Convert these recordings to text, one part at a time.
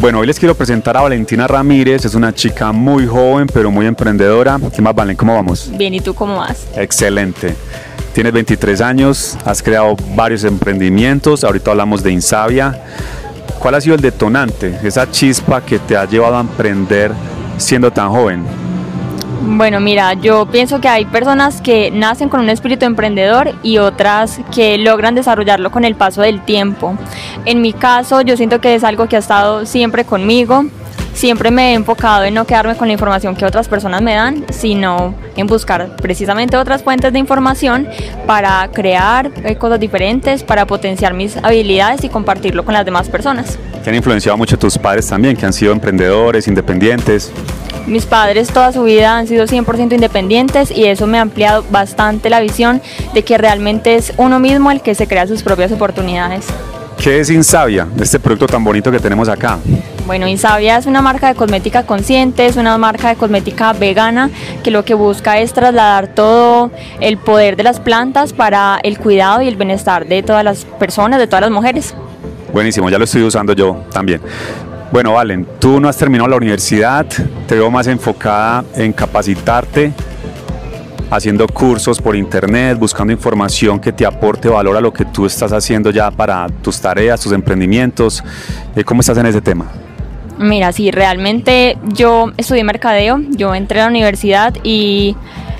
Bueno, hoy les quiero presentar a Valentina Ramírez, es una chica muy joven pero muy emprendedora. ¿Qué más, Valen? ¿Cómo vamos? Bien, ¿y tú cómo vas? Excelente. Tienes 23 años, has creado varios emprendimientos, ahorita hablamos de Insavia. ¿Cuál ha sido el detonante, esa chispa que te ha llevado a emprender siendo tan joven? Bueno, mira, yo pienso que hay personas que nacen con un espíritu emprendedor y otras que logran desarrollarlo con el paso del tiempo. En mi caso, yo siento que es algo que ha estado siempre conmigo. Siempre me he enfocado en no quedarme con la información que otras personas me dan, sino en buscar precisamente otras fuentes de información para crear eh, cosas diferentes, para potenciar mis habilidades y compartirlo con las demás personas. Te han influenciado mucho tus padres también, que han sido emprendedores, independientes. Mis padres toda su vida han sido 100% independientes y eso me ha ampliado bastante la visión de que realmente es uno mismo el que se crea sus propias oportunidades. ¿Qué es Insavia, este producto tan bonito que tenemos acá? Bueno, Insavia es una marca de cosmética consciente, es una marca de cosmética vegana que lo que busca es trasladar todo el poder de las plantas para el cuidado y el bienestar de todas las personas, de todas las mujeres. Buenísimo, ya lo estoy usando yo también. Bueno, Valen, tú no has terminado la universidad, te veo más enfocada en capacitarte, haciendo cursos por internet, buscando información que te aporte valor a lo que tú estás haciendo ya para tus tareas, tus emprendimientos. Eh, ¿Cómo estás en ese tema? Mira, sí, realmente yo estudié mercadeo, yo entré a la universidad y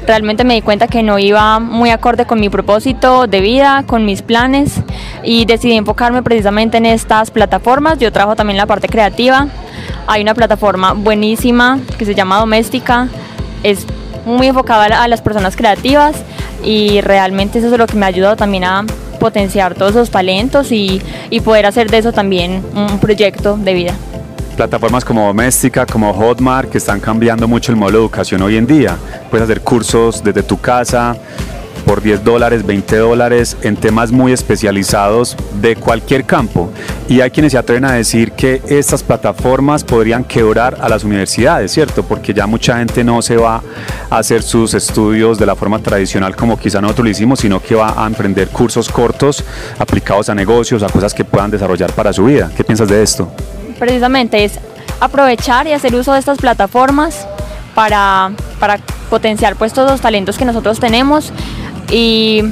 realmente me di cuenta que no iba muy acorde con mi propósito de vida, con mis planes y decidí enfocarme precisamente en estas plataformas. Yo trabajo también la parte creativa. Hay una plataforma buenísima que se llama Doméstica. Es muy enfocada a las personas creativas y realmente eso es lo que me ha ayudado también a potenciar todos esos talentos y, y poder hacer de eso también un proyecto de vida plataformas como Doméstica, como Hotmart, que están cambiando mucho el modelo de educación hoy en día. Puedes hacer cursos desde tu casa por 10 dólares, 20 dólares, en temas muy especializados de cualquier campo. Y hay quienes se atreven a decir que estas plataformas podrían quebrar a las universidades, ¿cierto? Porque ya mucha gente no se va a hacer sus estudios de la forma tradicional como quizá nosotros lo hicimos, sino que va a emprender cursos cortos aplicados a negocios, a cosas que puedan desarrollar para su vida. ¿Qué piensas de esto? Precisamente es aprovechar y hacer uso de estas plataformas para, para potenciar pues todos los talentos que nosotros tenemos y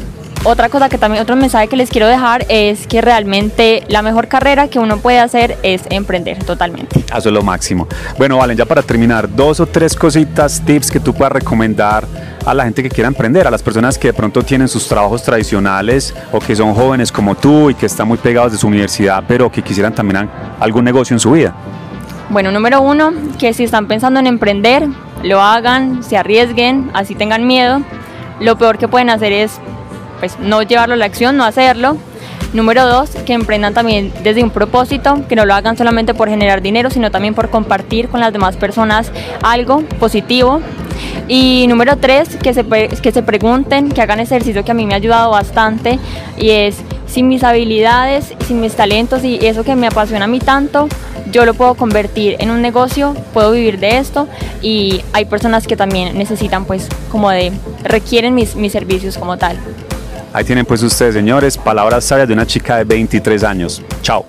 otra cosa que también, otro mensaje que les quiero dejar es que realmente la mejor carrera que uno puede hacer es emprender totalmente. Eso es lo máximo. Bueno, Valen, ya para terminar, dos o tres cositas, tips que tú puedas recomendar a la gente que quiera emprender, a las personas que de pronto tienen sus trabajos tradicionales o que son jóvenes como tú y que están muy pegados de su universidad, pero que quisieran también algún negocio en su vida. Bueno, número uno, que si están pensando en emprender, lo hagan, se arriesguen, así tengan miedo. Lo peor que pueden hacer es pues no llevarlo a la acción, no hacerlo. Número dos, que emprendan también desde un propósito, que no lo hagan solamente por generar dinero, sino también por compartir con las demás personas algo positivo. Y número tres, que se, que se pregunten, que hagan ejercicio que a mí me ha ayudado bastante y es, sin mis habilidades, sin mis talentos y eso que me apasiona a mí tanto, yo lo puedo convertir en un negocio, puedo vivir de esto y hay personas que también necesitan pues como de, requieren mis, mis servicios como tal. Ahí tienen pues ustedes, señores, palabras sabias de una chica de 23 años. Chao.